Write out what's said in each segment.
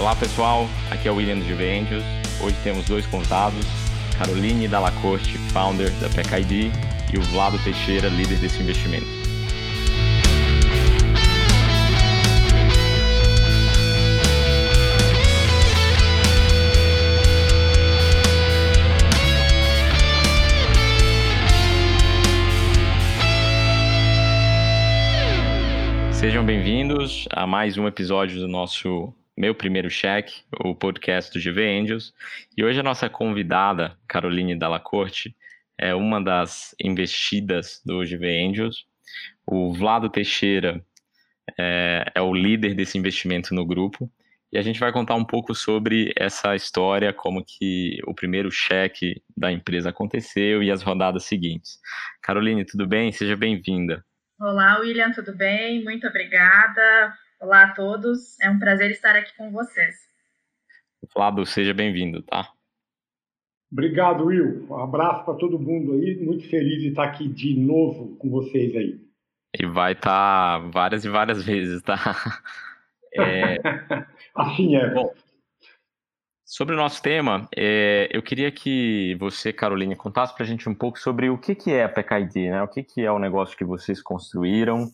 Olá pessoal, aqui é o William de Angels. Hoje temos dois convidados, Caroline Dallacorte, founder da PECID, e o Vlado Teixeira, líder desse investimento. Sejam bem-vindos a mais um episódio do nosso Meu Primeiro Cheque, o podcast do GV Angels. E hoje a nossa convidada, Caroline Dallacorte, é uma das investidas do GV Angels. O Vlado Teixeira é, é o líder desse investimento no grupo. E a gente vai contar um pouco sobre essa história, como que o primeiro cheque da empresa aconteceu e as rodadas seguintes. Caroline, tudo bem? Seja bem-vinda. Olá, William, tudo bem? Muito obrigada. Olá a todos. É um prazer estar aqui com vocês. Flávio, seja bem-vindo, tá? Obrigado, Will. Um abraço para todo mundo aí. Muito feliz de estar aqui de novo com vocês aí. E vai estar tá várias e várias vezes, tá? É... assim é. Bom, Sobre o nosso tema, é, eu queria que você, Caroline, contasse para a gente um pouco sobre o que, que é a PKID, né? O que, que é o negócio que vocês construíram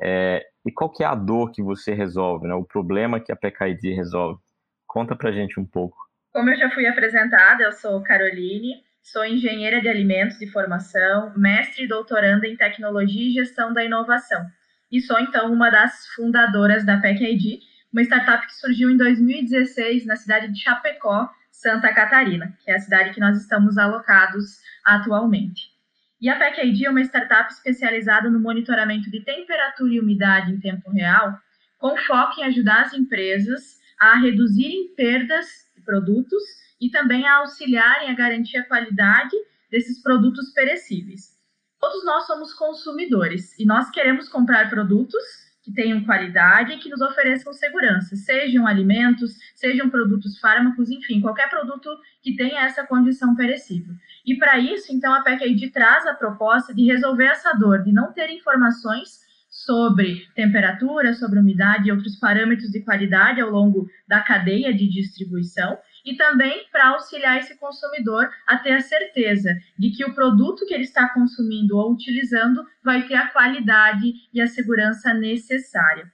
é, e qual que é a dor que você resolve, né? O problema que a PKID resolve. Conta para a gente um pouco. Como eu já fui apresentada, eu sou Caroline, sou engenheira de alimentos de formação, mestre e doutoranda em tecnologia e gestão da inovação. E sou, então, uma das fundadoras da PECID, uma startup que surgiu em 2016 na cidade de Chapecó, Santa Catarina, que é a cidade que nós estamos alocados atualmente. E a PECID é uma startup especializada no monitoramento de temperatura e umidade em tempo real, com foco em ajudar as empresas a reduzirem perdas de produtos e também a auxiliarem a garantir a qualidade desses produtos perecíveis. Todos nós somos consumidores e nós queremos comprar produtos que tenham qualidade e que nos ofereçam segurança, sejam alimentos, sejam produtos fármacos, enfim, qualquer produto que tenha essa condição perecível. E para isso, então, a PECAID traz a proposta de resolver essa dor, de não ter informações sobre temperatura, sobre umidade e outros parâmetros de qualidade ao longo da cadeia de distribuição e também para auxiliar esse consumidor a ter a certeza de que o produto que ele está consumindo ou utilizando vai ter a qualidade e a segurança necessária.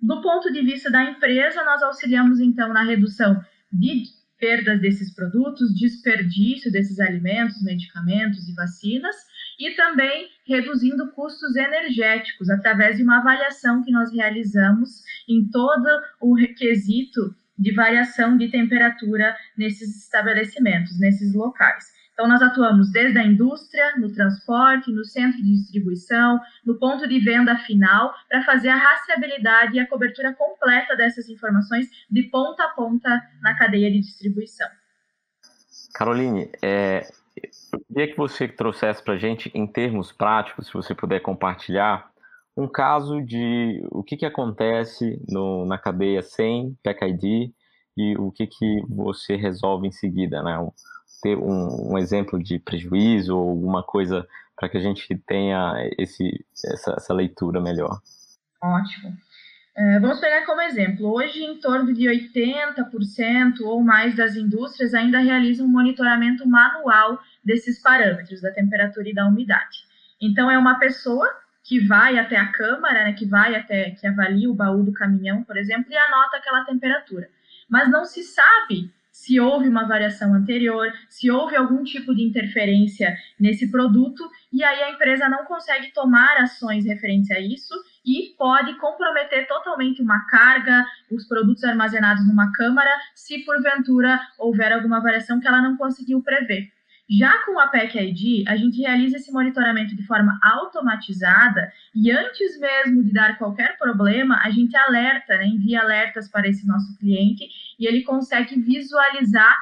Do ponto de vista da empresa, nós auxiliamos então na redução de perdas desses produtos, desperdício desses alimentos, medicamentos e vacinas, e também reduzindo custos energéticos através de uma avaliação que nós realizamos em todo o requisito de variação de temperatura nesses estabelecimentos, nesses locais. Então, nós atuamos desde a indústria, no transporte, no centro de distribuição, no ponto de venda final, para fazer a rastreabilidade e a cobertura completa dessas informações de ponta a ponta na cadeia de distribuição. Caroline, é, eu queria que você trouxesse para a gente, em termos práticos, se você puder compartilhar, um caso de o que, que acontece no, na cadeia sem PEC-ID e o que, que você resolve em seguida, né? Um, ter um, um, exemplo de prejuízo ou alguma coisa para que a gente tenha esse, essa, essa leitura melhor. Ótimo. É, vamos pegar como exemplo. Hoje, em torno de 80% ou mais das indústrias ainda realizam um monitoramento manual desses parâmetros, da temperatura e da umidade. Então, é uma pessoa que vai até a câmara, né, que vai até, que avalia o baú do caminhão, por exemplo, e anota aquela temperatura. Mas não se sabe se houve uma variação anterior, se houve algum tipo de interferência nesse produto, e aí a empresa não consegue tomar ações referentes a isso e pode comprometer totalmente uma carga, os produtos armazenados numa câmara, se porventura houver alguma variação que ela não conseguiu prever. Já com a PEC ID, a gente realiza esse monitoramento de forma automatizada e antes mesmo de dar qualquer problema, a gente alerta, né, envia alertas para esse nosso cliente e ele consegue visualizar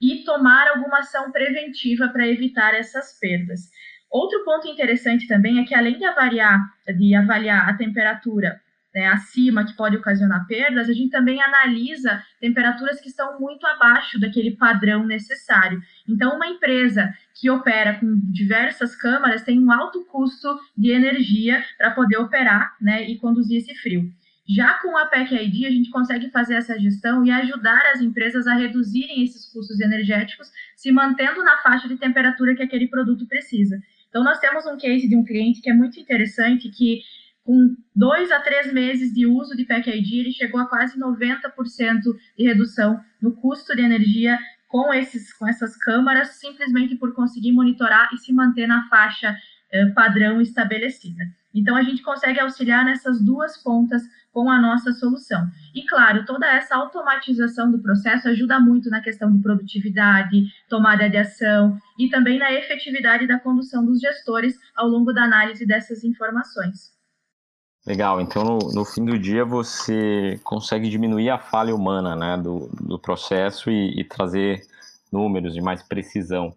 e tomar alguma ação preventiva para evitar essas perdas. Outro ponto interessante também é que além de avaliar, de avaliar a temperatura né, acima que pode ocasionar perdas, a gente também analisa temperaturas que estão muito abaixo daquele padrão necessário. Então, uma empresa que opera com diversas câmaras tem um alto custo de energia para poder operar né, e conduzir esse frio. Já com a PEC ID, a gente consegue fazer essa gestão e ajudar as empresas a reduzirem esses custos energéticos, se mantendo na faixa de temperatura que aquele produto precisa. Então, nós temos um case de um cliente que é muito interessante, que com dois a três meses de uso de PEC ID, ele chegou a quase 90% de redução no custo de energia com, esses, com essas câmaras, simplesmente por conseguir monitorar e se manter na faixa eh, padrão estabelecida. Então, a gente consegue auxiliar nessas duas pontas com a nossa solução. E, claro, toda essa automatização do processo ajuda muito na questão de produtividade, tomada de ação e também na efetividade da condução dos gestores ao longo da análise dessas informações. Legal, então no, no fim do dia você consegue diminuir a falha humana né, do, do processo e, e trazer números de mais precisão.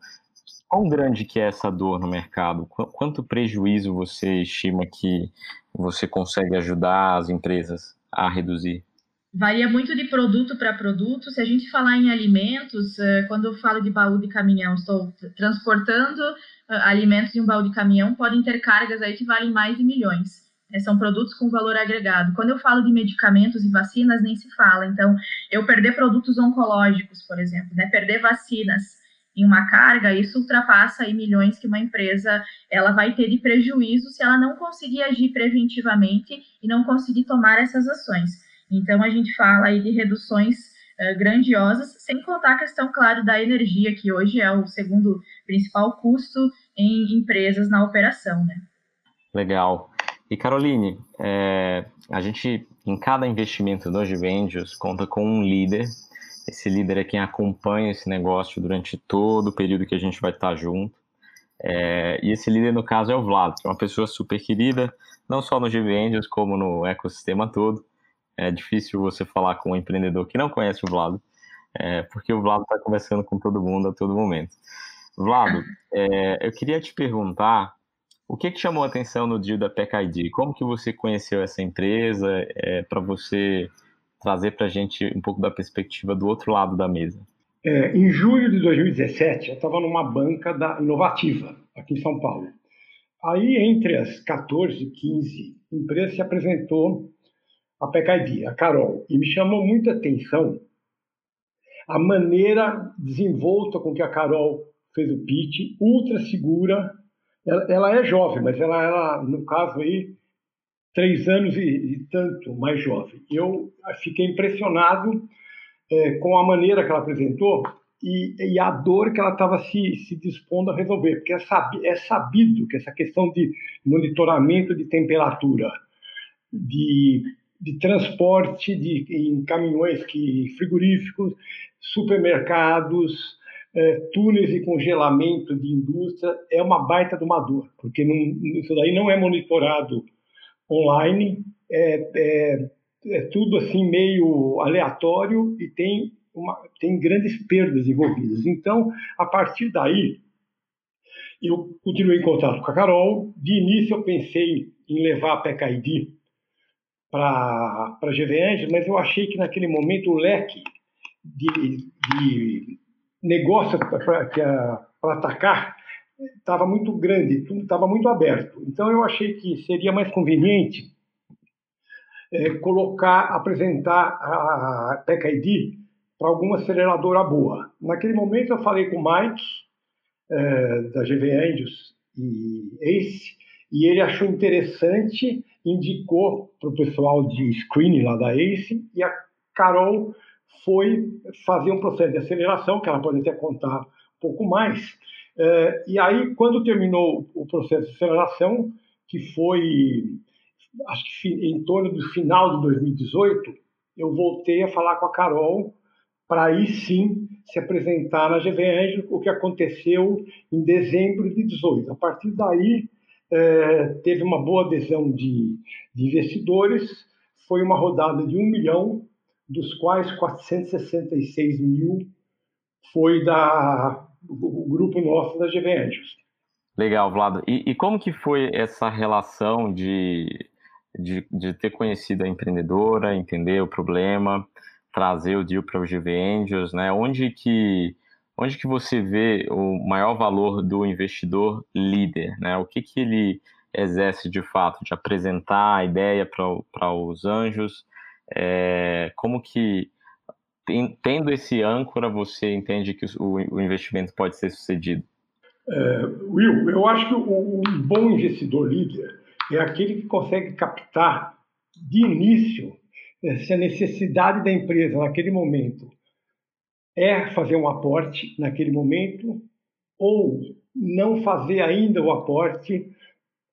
Quão grande que é essa dor no mercado? Quanto prejuízo você estima que você consegue ajudar as empresas a reduzir? Varia muito de produto para produto. Se a gente falar em alimentos, eh, quando eu falo de baú de caminhão, estou transportando eh, alimentos em um baú de caminhão, podem ter cargas aí que valem mais de milhões. Né? São produtos com valor agregado. Quando eu falo de medicamentos e vacinas, nem se fala. Então, eu perder produtos oncológicos, por exemplo, né? perder vacinas, em uma carga, isso ultrapassa aí milhões que uma empresa ela vai ter de prejuízo se ela não conseguir agir preventivamente e não conseguir tomar essas ações. Então a gente fala aí de reduções uh, grandiosas, sem contar a questão, claro, da energia, que hoje é o segundo principal custo em empresas na operação, né? Legal. E Caroline, é, a gente em cada investimento do Givendus conta com um líder esse líder é quem acompanha esse negócio durante todo o período que a gente vai estar junto. É, e esse líder, no caso, é o Vlad, que é uma pessoa super querida, não só no Angels, como no ecossistema todo. É difícil você falar com um empreendedor que não conhece o Vlado, é, porque o Vlado está conversando com todo mundo a todo momento. Vlado, é, eu queria te perguntar o que, que chamou a atenção no dia da PKID? Como que você conheceu essa empresa é, para você trazer para a gente um pouco da perspectiva do outro lado da mesa. É, em julho de 2017, eu estava numa banca da Inovativa, aqui em São Paulo. Aí, entre as 14, 15 empresas, se apresentou a PKID, a Carol, e me chamou muita atenção a maneira desenvolta com que a Carol fez o pitch, ultra segura. Ela, ela é jovem, mas ela, ela, no caso aí, três anos e, e tanto mais jovem. Eu fiquei impressionado é, com a maneira que ela apresentou e, e a dor que ela estava se, se dispondo a resolver, porque é, sabi, é sabido que essa questão de monitoramento de temperatura, de, de transporte de, em caminhões que, frigoríficos, supermercados, é, túneis de congelamento de indústria, é uma baita de uma dor, porque não, isso daí não é monitorado online, é, é, é, tudo assim meio aleatório e tem, uma, tem grandes perdas envolvidas. Então, a partir daí, eu continuei em contato com a Carol. De início, eu pensei em levar a PKID para a GVN, mas eu achei que naquele momento o leque de, de negócio para atacar estava muito grande, tudo estava muito aberto. Então eu achei que seria mais conveniente é, colocar, apresentar a TechID para alguma aceleradora boa. Naquele momento eu falei com o Mike é, da GV Angels e Ace e ele achou interessante, indicou para o pessoal de screening lá da Ace e a Carol foi fazer um processo de aceleração, que ela pode até contar um pouco mais, é, e aí, quando terminou o processo de aceleração, que foi, acho que em torno do final de 2018, eu voltei a falar com a Carol para aí sim se apresentar na GV Angel, o que aconteceu em dezembro de 18. A partir daí, é, teve uma boa adesão de, de, investidores, foi uma rodada de um milhão, dos quais 466 mil foi da o grupo nosso da GV Angels. Legal, Vlado. E, e, como que foi essa relação de, de, de, ter conhecido a empreendedora, entender o problema, trazer o deal para o GV Angels, né? Onde que, onde que você vê o maior valor do investidor líder, né? O que que ele exerce de fato, de apresentar a ideia para os anjos? É, como que, tendo esse âncora, você entende que o, o investimento pode ser sucedido? É, Will, eu acho que um bom investidor líder é aquele que consegue captar de início se a necessidade da empresa naquele momento é fazer um aporte naquele momento ou não fazer ainda o aporte,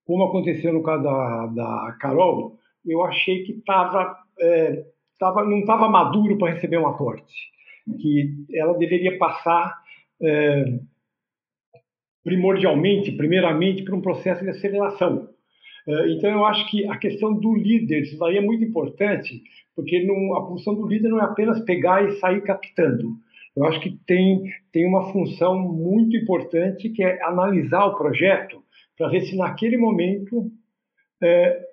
como aconteceu no caso da, da Carol, eu achei que tava, é, tava, não estava maduro para receber um aporte, que ela deveria passar é, primordialmente, primeiramente, por um processo de aceleração. É, então, eu acho que a questão do líder, isso daí é muito importante, porque não, a função do líder não é apenas pegar e sair captando. Eu acho que tem, tem uma função muito importante que é analisar o projeto para ver se naquele momento é,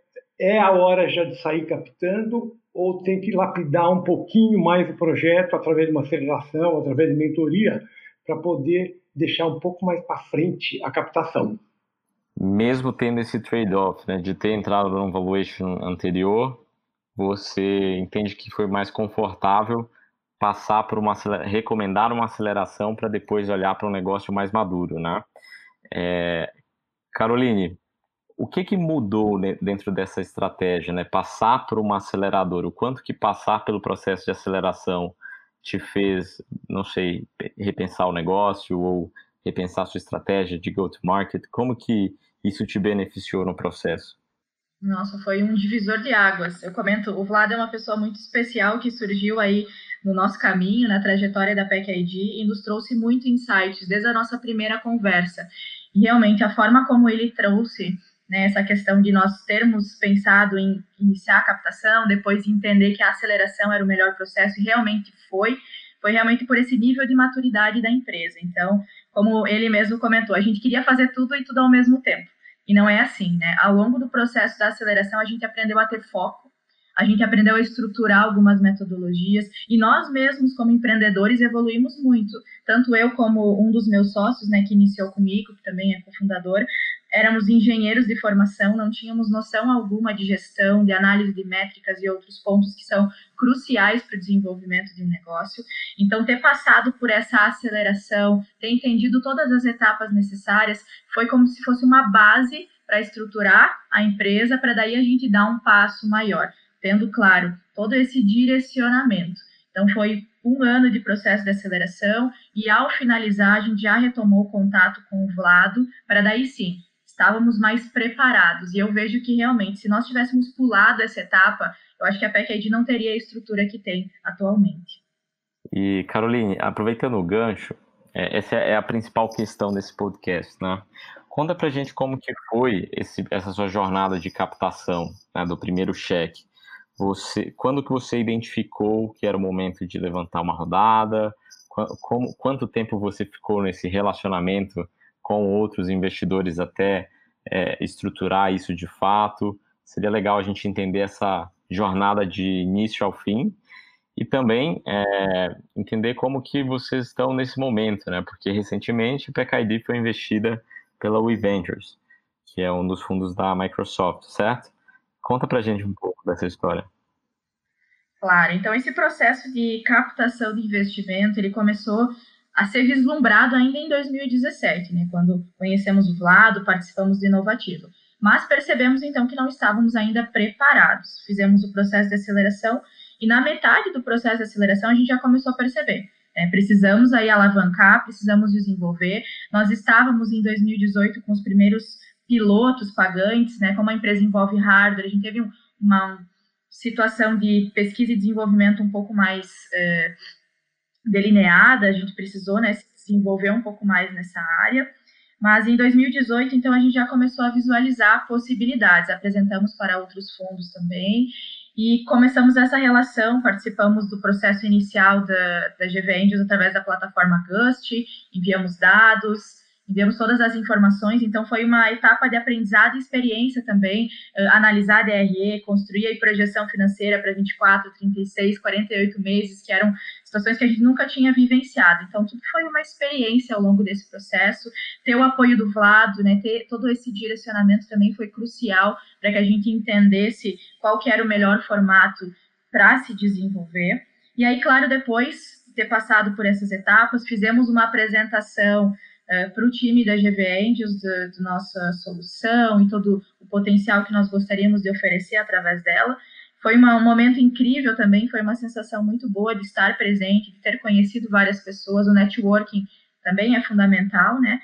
é a hora já de sair captando ou tem que lapidar um pouquinho mais o projeto através de uma aceleração, através de mentoria, para poder deixar um pouco mais para frente a captação. Mesmo tendo esse trade-off, né, de ter entrado no valuation anterior, você entende que foi mais confortável passar por uma recomendar uma aceleração para depois olhar para um negócio mais maduro, né? É, Caroline, o que, que mudou dentro dessa estratégia, né? Passar por uma aceleradora, o quanto que passar pelo processo de aceleração te fez, não sei, repensar o negócio ou repensar sua estratégia de go-to-market? Como que isso te beneficiou no processo? Nossa, foi um divisor de águas. Eu comento, o Vlad é uma pessoa muito especial que surgiu aí no nosso caminho, na trajetória da PEC ID e nos trouxe muito insights desde a nossa primeira conversa. E realmente a forma como ele trouxe né, essa questão de nós termos pensado em iniciar a captação, depois entender que a aceleração era o melhor processo e realmente foi, foi realmente por esse nível de maturidade da empresa. Então, como ele mesmo comentou, a gente queria fazer tudo e tudo ao mesmo tempo. E não é assim, né? Ao longo do processo da aceleração, a gente aprendeu a ter foco, a gente aprendeu a estruturar algumas metodologias e nós mesmos, como empreendedores, evoluímos muito. Tanto eu, como um dos meus sócios, né, que iniciou comigo, que também é cofundador, éramos engenheiros de formação, não tínhamos noção alguma de gestão, de análise de métricas e outros pontos que são cruciais para o desenvolvimento de um negócio. Então, ter passado por essa aceleração, ter entendido todas as etapas necessárias, foi como se fosse uma base para estruturar a empresa, para daí a gente dar um passo maior, tendo claro todo esse direcionamento. Então, foi um ano de processo de aceleração e, ao finalizar, a gente já retomou o contato com o Vlado, para daí sim estávamos mais preparados. E eu vejo que realmente, se nós tivéssemos pulado essa etapa, eu acho que a PEC não teria a estrutura que tem atualmente. E, Caroline, aproveitando o gancho, é, essa é a principal questão desse podcast, né? Conta pra gente como que foi esse, essa sua jornada de captação né, do primeiro cheque. Você, quando que você identificou que era o momento de levantar uma rodada? Como, quanto tempo você ficou nesse relacionamento com outros investidores até é, estruturar isso de fato. Seria legal a gente entender essa jornada de início ao fim e também é, entender como que vocês estão nesse momento, né? Porque recentemente a PKID foi investida pela WeVentures, que é um dos fundos da Microsoft, certo? Conta pra gente um pouco dessa história. Claro, então esse processo de captação de investimento, ele começou a ser vislumbrado ainda em 2017, né, quando conhecemos o Vlado, participamos do Inovativo. Mas percebemos então que não estávamos ainda preparados. Fizemos o processo de aceleração e na metade do processo de aceleração a gente já começou a perceber. É, precisamos aí alavancar, precisamos desenvolver. Nós estávamos em 2018 com os primeiros pilotos pagantes, né? Como a empresa envolve hardware, a gente teve um, uma situação de pesquisa e desenvolvimento um pouco mais é, delineada, a gente precisou né, se desenvolver um pouco mais nessa área. Mas em 2018, então, a gente já começou a visualizar possibilidades, apresentamos para outros fundos também, e começamos essa relação, participamos do processo inicial da, da GV através da plataforma Gust, enviamos dados, enviamos todas as informações, então foi uma etapa de aprendizado e experiência também, uh, analisar DRE, construir a projeção financeira para 24, 36, 48 meses, que eram situações que a gente nunca tinha vivenciado. Então, tudo foi uma experiência ao longo desse processo. Ter o apoio do Vlado, né, ter todo esse direcionamento também foi crucial para que a gente entendesse qual que era o melhor formato para se desenvolver. E aí, claro, depois de ter passado por essas etapas, fizemos uma apresentação uh, para o time da GV Angels, da nossa solução e todo o potencial que nós gostaríamos de oferecer através dela. Foi uma, um momento incrível também, foi uma sensação muito boa de estar presente, de ter conhecido várias pessoas, o networking também é fundamental, né?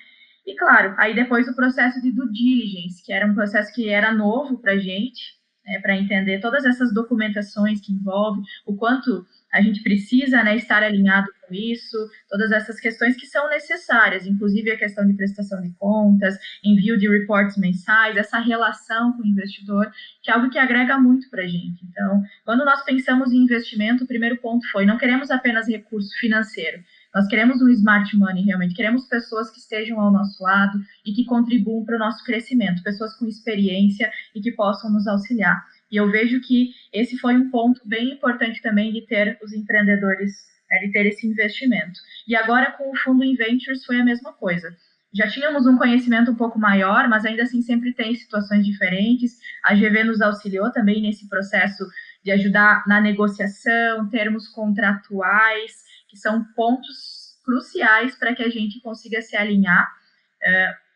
E claro, aí depois o processo de due diligence, que era um processo que era novo para a gente, né, para entender todas essas documentações que envolve, o quanto a gente precisa né, estar alinhado com isso, todas essas questões que são necessárias, inclusive a questão de prestação de contas, envio de reportes mensais, essa relação com o investidor, que é algo que agrega muito para a gente. Então, quando nós pensamos em investimento, o primeiro ponto foi: não queremos apenas recurso financeiro, nós queremos um smart money, realmente. Queremos pessoas que estejam ao nosso lado e que contribuam para o nosso crescimento, pessoas com experiência e que possam nos auxiliar. E eu vejo que esse foi um ponto bem importante também de ter os empreendedores, né, de ter esse investimento. E agora com o fundo Inventures foi a mesma coisa. Já tínhamos um conhecimento um pouco maior, mas ainda assim sempre tem situações diferentes. A GV nos auxiliou também nesse processo de ajudar na negociação, termos contratuais, que são pontos cruciais para que a gente consiga se alinhar uh,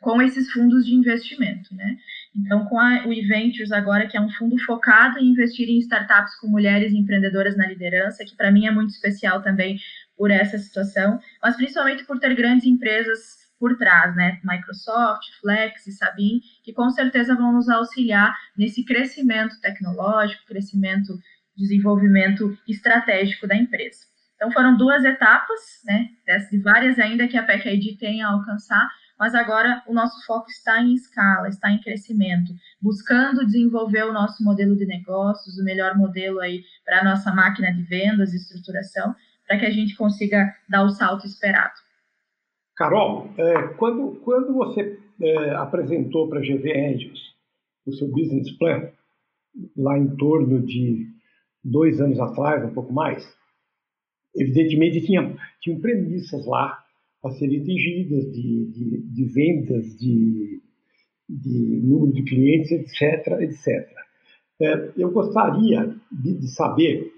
com esses fundos de investimento, né? Então, com a, o Eventures agora, que é um fundo focado em investir em startups com mulheres empreendedoras na liderança, que para mim é muito especial também por essa situação, mas principalmente por ter grandes empresas por trás, né? Microsoft, Flex e Sabin, que com certeza vão nos auxiliar nesse crescimento tecnológico, crescimento, desenvolvimento estratégico da empresa. Então foram duas etapas, né? De várias ainda que a PECAID tem a alcançar, mas agora o nosso foco está em escala, está em crescimento, buscando desenvolver o nosso modelo de negócios, o melhor modelo aí para a nossa máquina de vendas e estruturação, para que a gente consiga dar o salto esperado. Carol, é, quando, quando você é, apresentou para a GV Angels o seu business plan, lá em torno de dois anos atrás, um pouco mais, evidentemente tinha, tinham premissas lá a serem atingidas, de, de, de vendas, de, de, número de clientes, etc. etc. É, eu gostaria de, de, saber,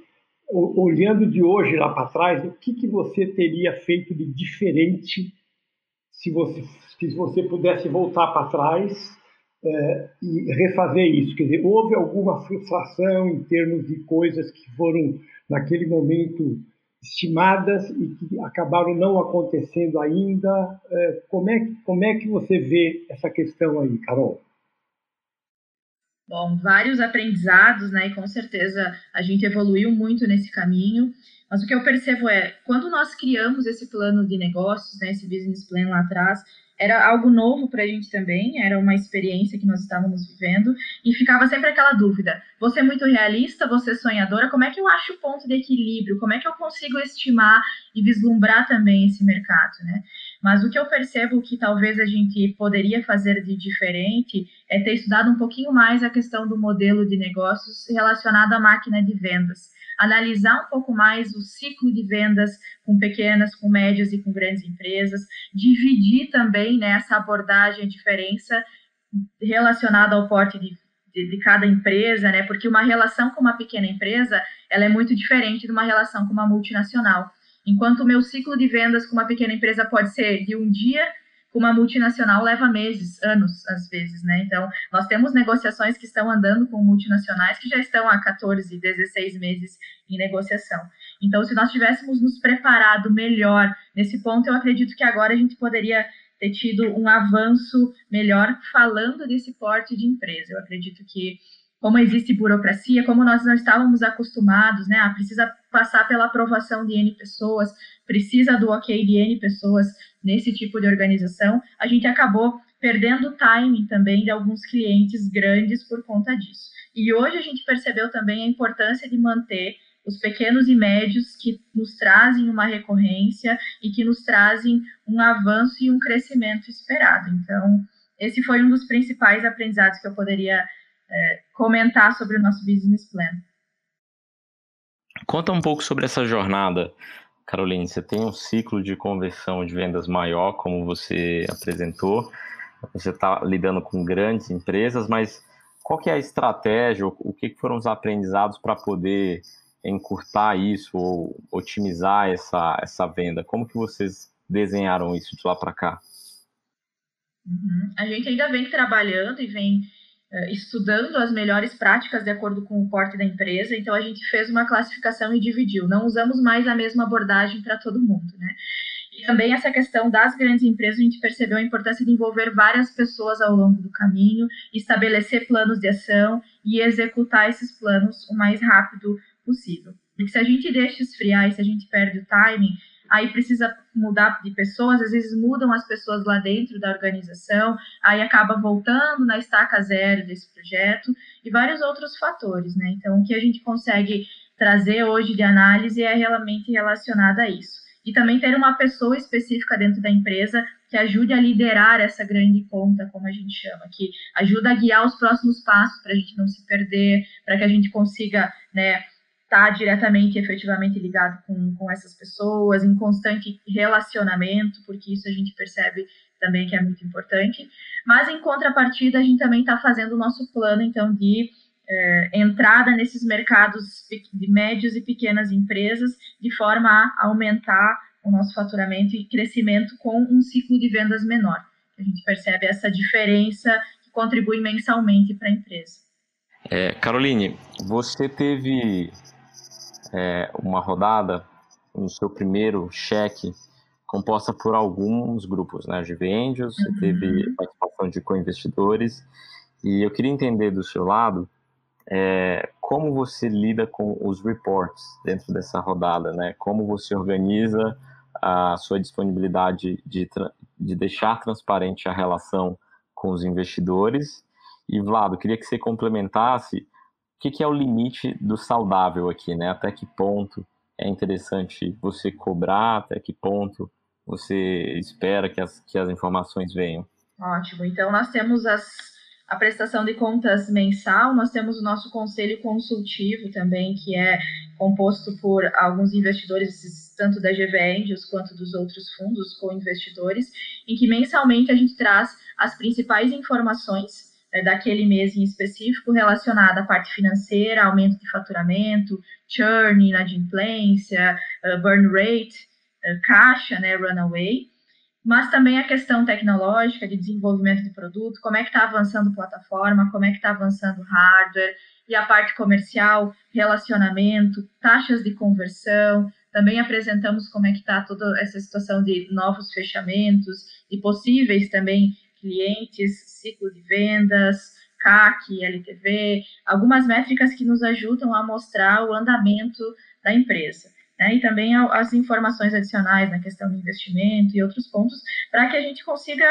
olhando de hoje lá para trás, o que, que você teria feito de diferente se você, se você pudesse voltar para trás é, e refazer isso. Quer dizer, houve alguma frustração em termos de coisas que foram, naquele momento, estimadas e que acabaram não acontecendo ainda. É, como é, como é que você vê essa questão aí, Carol? Bom, vários aprendizados, né? E com certeza a gente evoluiu muito nesse caminho. Mas o que eu percebo é, quando nós criamos esse plano de negócios, né, esse business plan lá atrás, era algo novo para a gente também, era uma experiência que nós estávamos vivendo, e ficava sempre aquela dúvida: você é muito realista, você é sonhadora, como é que eu acho o ponto de equilíbrio? Como é que eu consigo estimar e vislumbrar também esse mercado, né? Mas o que eu percebo que talvez a gente poderia fazer de diferente é ter estudado um pouquinho mais a questão do modelo de negócios relacionado à máquina de vendas analisar um pouco mais o ciclo de vendas com pequenas, com médias e com grandes empresas, dividir também né, essa abordagem, a diferença relacionada ao porte de, de, de, cada empresa, né, porque uma relação com uma pequena empresa ela é muito diferente de uma relação com uma multinacional. Enquanto o meu ciclo de vendas com uma pequena empresa pode ser de um dia com uma multinacional leva meses, anos, às vezes, né? Então, nós temos negociações que estão andando com multinacionais que já estão há 14, 16 meses em negociação. Então, se nós tivéssemos nos preparado melhor nesse ponto, eu acredito que agora a gente poderia ter tido um avanço melhor falando desse porte de empresa. Eu acredito que como existe burocracia, como nós não estávamos acostumados, né? Ah, precisa passar pela aprovação de N pessoas, precisa do ok de N pessoas nesse tipo de organização, a gente acabou perdendo o timing também de alguns clientes grandes por conta disso. E hoje a gente percebeu também a importância de manter os pequenos e médios que nos trazem uma recorrência e que nos trazem um avanço e um crescimento esperado. Então, esse foi um dos principais aprendizados que eu poderia é, comentar sobre o nosso business plan. Conta um pouco sobre essa jornada, Caroline. Você tem um ciclo de conversão de vendas maior, como você apresentou. Você está lidando com grandes empresas, mas qual que é a estratégia, o que foram os aprendizados para poder encurtar isso ou otimizar essa, essa venda? Como que vocês desenharam isso de lá para cá? Uhum. A gente ainda vem trabalhando e vem estudando as melhores práticas de acordo com o porte da empresa, então a gente fez uma classificação e dividiu. Não usamos mais a mesma abordagem para todo mundo, né? E também essa questão das grandes empresas, a gente percebeu a importância de envolver várias pessoas ao longo do caminho, estabelecer planos de ação e executar esses planos o mais rápido possível. Porque se a gente deixa esfriar e se a gente perde o timing, aí precisa mudar de pessoas, às vezes mudam as pessoas lá dentro da organização, aí acaba voltando na estaca zero desse projeto e vários outros fatores, né? Então, o que a gente consegue trazer hoje de análise é realmente relacionado a isso. E também ter uma pessoa específica dentro da empresa que ajude a liderar essa grande conta, como a gente chama, que ajuda a guiar os próximos passos para a gente não se perder, para que a gente consiga, né, está diretamente, efetivamente ligado com, com essas pessoas, em constante relacionamento, porque isso a gente percebe também que é muito importante. Mas, em contrapartida, a gente também está fazendo o nosso plano, então, de é, entrada nesses mercados de médios e pequenas empresas, de forma a aumentar o nosso faturamento e crescimento com um ciclo de vendas menor. A gente percebe essa diferença que contribui mensalmente para a empresa. É, Caroline, você teve é, uma rodada no seu primeiro cheque composta por alguns grupos, né? GV Angels, uhum. você teve participação de co-investidores, e eu queria entender do seu lado é, como você lida com os reports dentro dessa rodada, né? Como você organiza a sua disponibilidade de, de deixar transparente a relação com os investidores. E, Vlado, queria que você complementasse que, que é o limite do saudável aqui, né? Até que ponto é interessante você cobrar, até que ponto você espera que as, que as informações venham. Ótimo. Então, nós temos as, a prestação de contas mensal, nós temos o nosso conselho consultivo também, que é composto por alguns investidores, tanto da GV Angels quanto dos outros fundos co-investidores, em que mensalmente a gente traz as principais informações é, daquele mês em específico relacionada à parte financeira, aumento de faturamento, churn, inadimplência, uh, burn rate, uh, caixa, né, runaway, mas também a questão tecnológica de desenvolvimento de produto, como é que está avançando plataforma, como é que está avançando hardware, e a parte comercial, relacionamento, taxas de conversão, também apresentamos como é que está toda essa situação de novos fechamentos e possíveis também clientes, ciclo de vendas, CAC, LTV, algumas métricas que nos ajudam a mostrar o andamento da empresa. Né? E também as informações adicionais na questão do investimento e outros pontos, para que a gente consiga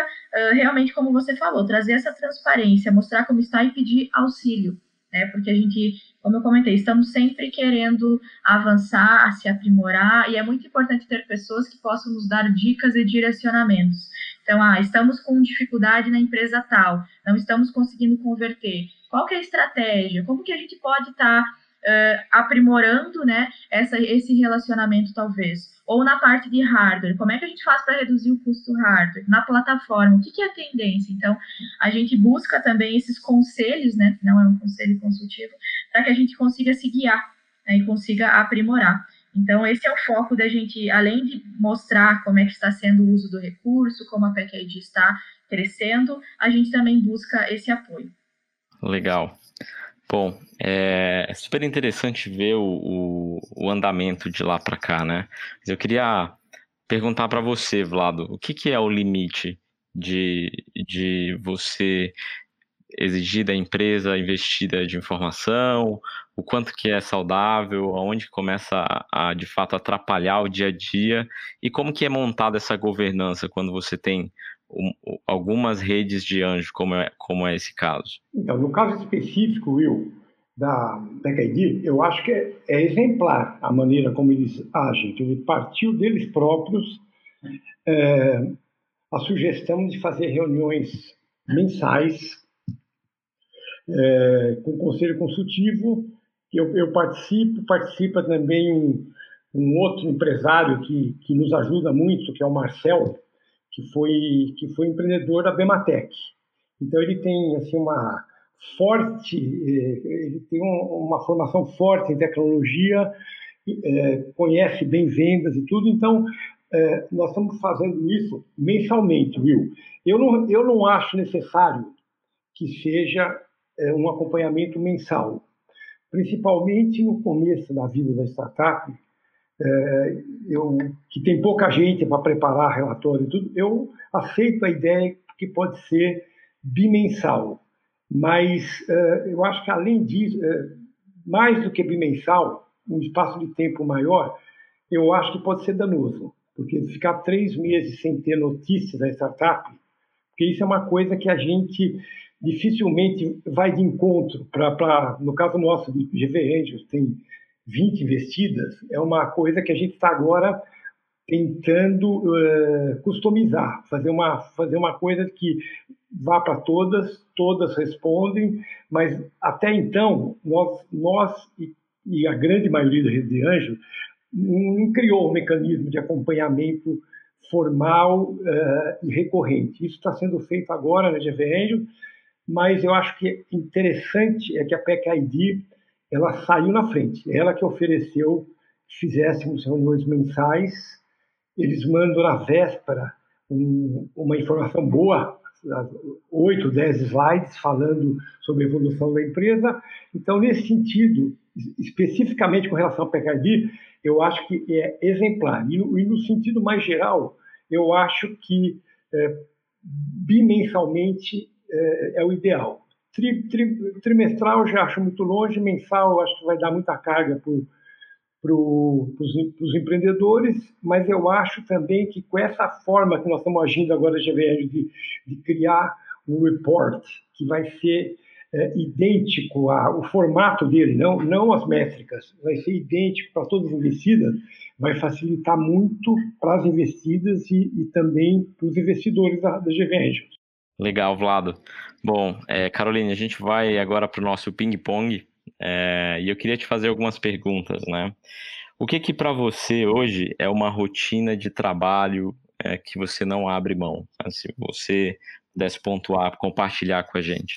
realmente, como você falou, trazer essa transparência, mostrar como está e pedir auxílio. Né? Porque a gente, como eu comentei, estamos sempre querendo avançar, se aprimorar, e é muito importante ter pessoas que possam nos dar dicas e direcionamentos. Então, ah, estamos com dificuldade na empresa tal, não estamos conseguindo converter. Qual que é a estratégia? Como que a gente pode estar tá, uh, aprimorando né, essa, esse relacionamento, talvez? Ou na parte de hardware, como é que a gente faz para reduzir o custo hardware? Na plataforma, o que, que é a tendência? Então, a gente busca também esses conselhos, né? Não é um conselho consultivo, para que a gente consiga se guiar né, e consiga aprimorar. Então, esse é o foco da gente, além de mostrar como é que está sendo o uso do recurso, como a PECID está crescendo, a gente também busca esse apoio. Legal. Bom, é, super interessante ver o, o, o andamento de lá para cá, né? Eu queria perguntar para você, Vlado, o que, que é o limite de, de você exigir da empresa investida de informação, o quanto que é saudável, aonde começa a, a, de fato atrapalhar o dia a dia e como que é montada essa governança quando você tem um, algumas redes de anjo, como é, como é esse caso? Então, no caso específico, Will, da TechID, eu acho que é, é, exemplar a maneira como eles agem. Ele partiu deles próprios é, a sugestão de fazer reuniões mensais é, com o conselho consultivo eu, eu participo, participa também um, um outro empresário que, que nos ajuda muito, que é o Marcel, que foi, que foi empreendedor da Bematec. Então ele tem assim uma forte, eh, ele tem uma formação forte em tecnologia, eh, conhece bem vendas e tudo. Então eh, nós estamos fazendo isso mensalmente, viu? Eu não, eu não acho necessário que seja um acompanhamento mensal, principalmente no começo da vida da startup é, eu, que tem pouca gente para preparar relatório e tudo, eu aceito a ideia que pode ser bimensal. Mas é, eu acho que, além disso, é, mais do que bimensal, um espaço de tempo maior, eu acho que pode ser danoso. Porque ficar três meses sem ter notícias da startup, porque isso é uma coisa que a gente dificilmente vai de encontro para, no caso nosso de GV Angels, tem 20 investidas, é uma coisa que a gente está agora tentando uh, customizar, fazer uma, fazer uma coisa que vá para todas, todas respondem, mas até então, nós, nós e, e a grande maioria da rede de anjo não criou um mecanismo de acompanhamento formal uh, e recorrente. Isso está sendo feito agora na GV Angel, mas eu acho que interessante é que a PEC-ID ela saiu na frente. Ela que ofereceu que fizéssemos reuniões mensais. Eles mandam na véspera um, uma informação boa, oito, dez slides falando sobre a evolução da empresa. Então, nesse sentido, especificamente com relação ao PKD, eu acho que é exemplar. E no, e no sentido mais geral, eu acho que é, bimensalmente é, é o ideal. Tri, tri, trimestral já acho muito longe, mensal acho que vai dar muita carga para os empreendedores, mas eu acho também que com essa forma que nós estamos agindo agora, GVR, de, de criar um report que vai ser é, idêntico ao formato dele, não, não as métricas, vai ser idêntico para todas as investidas, vai facilitar muito para as investidas e, e também para os investidores da, da GV Legal, Vlado. Bom, é, Caroline, a gente vai agora para o nosso ping-pong é, e eu queria te fazer algumas perguntas, né? O que que para você hoje é uma rotina de trabalho é, que você não abre mão? Se você pudesse pontuar, compartilhar com a gente.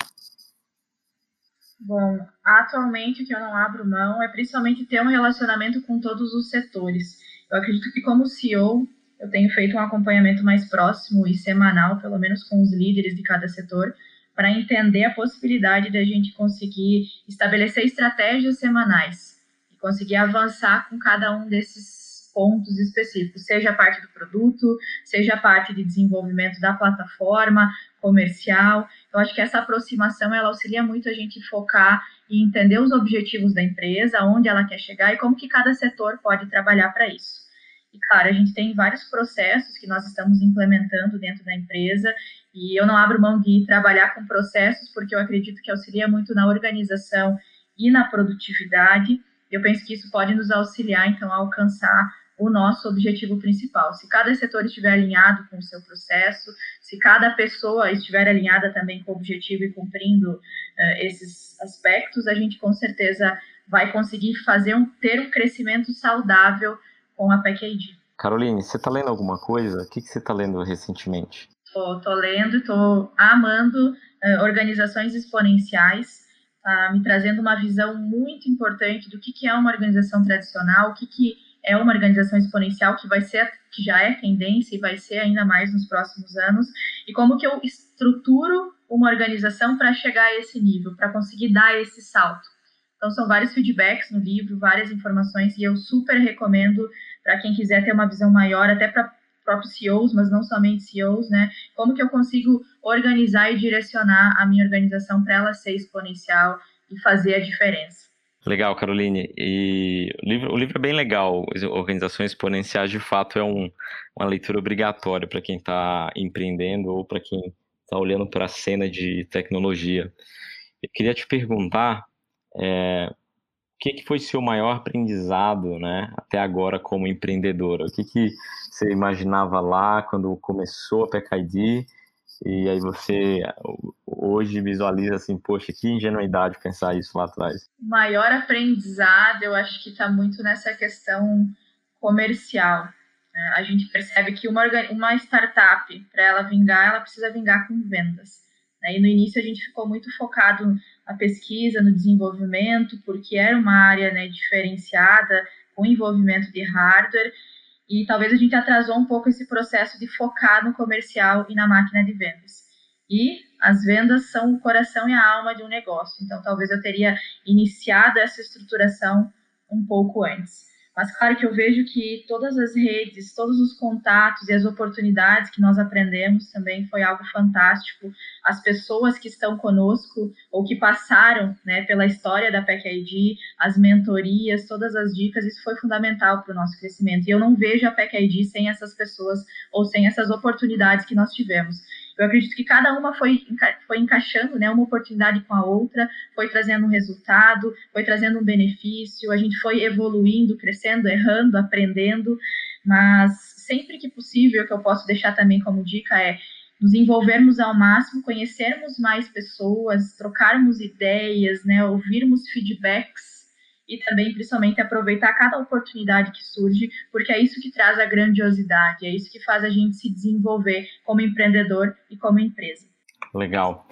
Bom, atualmente o que eu não abro mão é principalmente ter um relacionamento com todos os setores. Eu acredito que como CEO eu tenho feito um acompanhamento mais próximo e semanal, pelo menos com os líderes de cada setor, para entender a possibilidade da gente conseguir estabelecer estratégias semanais e conseguir avançar com cada um desses pontos específicos, seja a parte do produto, seja a parte de desenvolvimento da plataforma comercial. Eu acho que essa aproximação ela auxilia muito a gente focar e entender os objetivos da empresa, onde ela quer chegar e como que cada setor pode trabalhar para isso. E, claro, a gente tem vários processos que nós estamos implementando dentro da empresa e eu não abro mão de trabalhar com processos porque eu acredito que auxilia muito na organização e na produtividade. Eu penso que isso pode nos auxiliar, então, a alcançar o nosso objetivo principal. Se cada setor estiver alinhado com o seu processo, se cada pessoa estiver alinhada também com o objetivo e cumprindo uh, esses aspectos, a gente com certeza vai conseguir fazer um, ter um crescimento saudável com a PEC-ID. Caroline, você está lendo alguma coisa? O que, que você está lendo recentemente? Estou lendo, estou amando uh, organizações exponenciais, uh, me trazendo uma visão muito importante do que, que é uma organização tradicional, o que, que é uma organização exponencial que vai ser, que já é tendência e vai ser ainda mais nos próximos anos, e como que eu estruturo uma organização para chegar a esse nível, para conseguir dar esse salto. Então, são vários feedbacks no livro, várias informações, e eu super recomendo para quem quiser ter uma visão maior, até para próprios CEOs, mas não somente CEOs, né? Como que eu consigo organizar e direcionar a minha organização para ela ser exponencial e fazer a diferença. Legal, Caroline. E o livro, o livro é bem legal. Organizações Exponenciais, de fato, é um, uma leitura obrigatória para quem está empreendendo ou para quem está olhando para a cena de tecnologia. Eu queria te perguntar é, o que, que foi seu maior aprendizado, né, até agora como empreendedora? O que, que você imaginava lá quando começou a PKID E aí você hoje visualiza assim, poxa, que ingenuidade pensar isso lá atrás. O maior aprendizado, eu acho que está muito nessa questão comercial. Né? A gente percebe que uma, uma startup, para ela vingar, ela precisa vingar com vendas. Né? E no início a gente ficou muito focado na pesquisa, no desenvolvimento, porque era uma área né, diferenciada, com envolvimento de hardware, e talvez a gente atrasou um pouco esse processo de focar no comercial e na máquina de vendas. E as vendas são o coração e a alma de um negócio, então talvez eu teria iniciado essa estruturação um pouco antes. Mas claro que eu vejo que todas as redes, todos os contatos e as oportunidades que nós aprendemos também foi algo fantástico. As pessoas que estão conosco ou que passaram né, pela história da PEC-ID, as mentorias, todas as dicas, isso foi fundamental para o nosso crescimento. E eu não vejo a PEC-ID sem essas pessoas ou sem essas oportunidades que nós tivemos. Eu acredito que cada uma foi, foi encaixando né, uma oportunidade com a outra, foi trazendo um resultado, foi trazendo um benefício, a gente foi evoluindo, crescendo, errando, aprendendo, mas sempre que possível, o que eu posso deixar também como dica é nos envolvermos ao máximo, conhecermos mais pessoas, trocarmos ideias, né, ouvirmos feedbacks e também, principalmente, aproveitar cada oportunidade que surge, porque é isso que traz a grandiosidade, é isso que faz a gente se desenvolver como empreendedor e como empresa. Legal.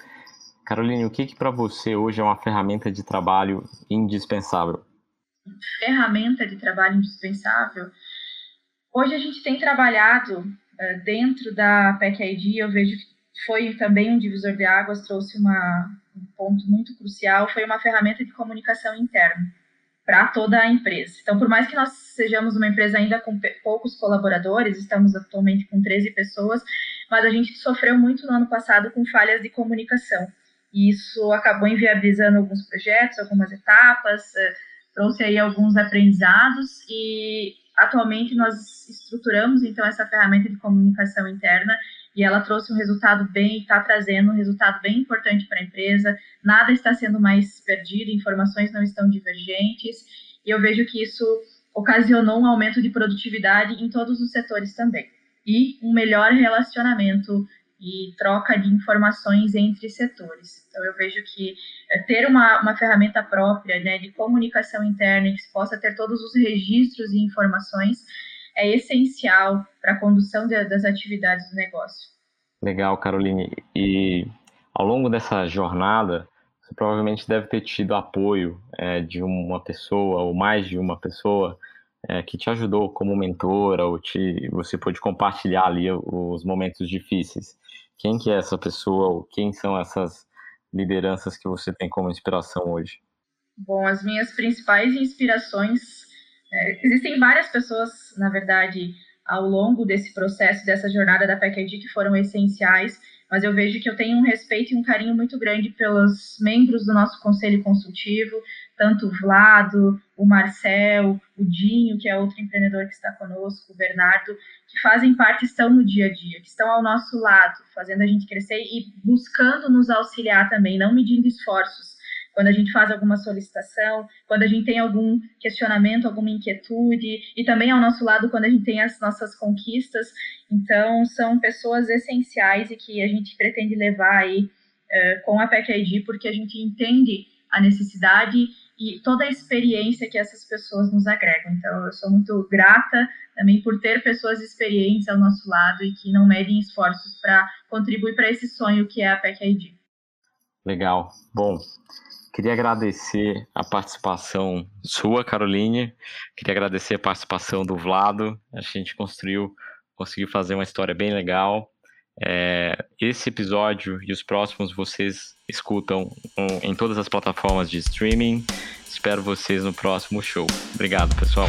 Caroline, o que, que para você hoje é uma ferramenta de trabalho indispensável? Ferramenta de trabalho indispensável? Hoje a gente tem trabalhado uh, dentro da PEC ID, eu vejo que foi também um divisor de águas, trouxe uma, um ponto muito crucial, foi uma ferramenta de comunicação interna para toda a empresa. Então, por mais que nós sejamos uma empresa ainda com poucos colaboradores, estamos atualmente com 13 pessoas, mas a gente sofreu muito no ano passado com falhas de comunicação. E isso acabou inviabilizando alguns projetos, algumas etapas, eh, trouxe aí alguns aprendizados e atualmente nós estruturamos então essa ferramenta de comunicação interna e ela trouxe um resultado bem, está trazendo um resultado bem importante para a empresa, nada está sendo mais perdido, informações não estão divergentes, e eu vejo que isso ocasionou um aumento de produtividade em todos os setores também, e um melhor relacionamento e troca de informações entre setores. Então, eu vejo que é, ter uma, uma ferramenta própria né, de comunicação interna que possa ter todos os registros e informações é essencial para a condução de, das atividades do negócio. Legal, Caroline. E ao longo dessa jornada, você provavelmente deve ter tido apoio é, de uma pessoa ou mais de uma pessoa é, que te ajudou como mentora ou te, você pôde compartilhar ali os momentos difíceis. Quem que é essa pessoa ou quem são essas lideranças que você tem como inspiração hoje? Bom, as minhas principais inspirações é, existem várias pessoas, na verdade, ao longo desse processo, dessa jornada da PECID que foram essenciais, mas eu vejo que eu tenho um respeito e um carinho muito grande pelos membros do nosso conselho consultivo, tanto o Vlado, o Marcel, o Dinho, que é outro empreendedor que está conosco, o Bernardo, que fazem parte, estão no dia a dia, que estão ao nosso lado, fazendo a gente crescer e buscando nos auxiliar também, não medindo esforços, quando a gente faz alguma solicitação, quando a gente tem algum questionamento, alguma inquietude, e também ao nosso lado quando a gente tem as nossas conquistas. Então, são pessoas essenciais e que a gente pretende levar aí uh, com a PEC ID, porque a gente entende a necessidade e toda a experiência que essas pessoas nos agregam. Então, eu sou muito grata também por ter pessoas experientes ao nosso lado e que não medem esforços para contribuir para esse sonho que é a PEC ID. Legal. Bom, Queria agradecer a participação sua, Caroline. Queria agradecer a participação do Vlado. A gente construiu, conseguiu fazer uma história bem legal. É, esse episódio e os próximos vocês escutam em todas as plataformas de streaming. Espero vocês no próximo show. Obrigado, pessoal.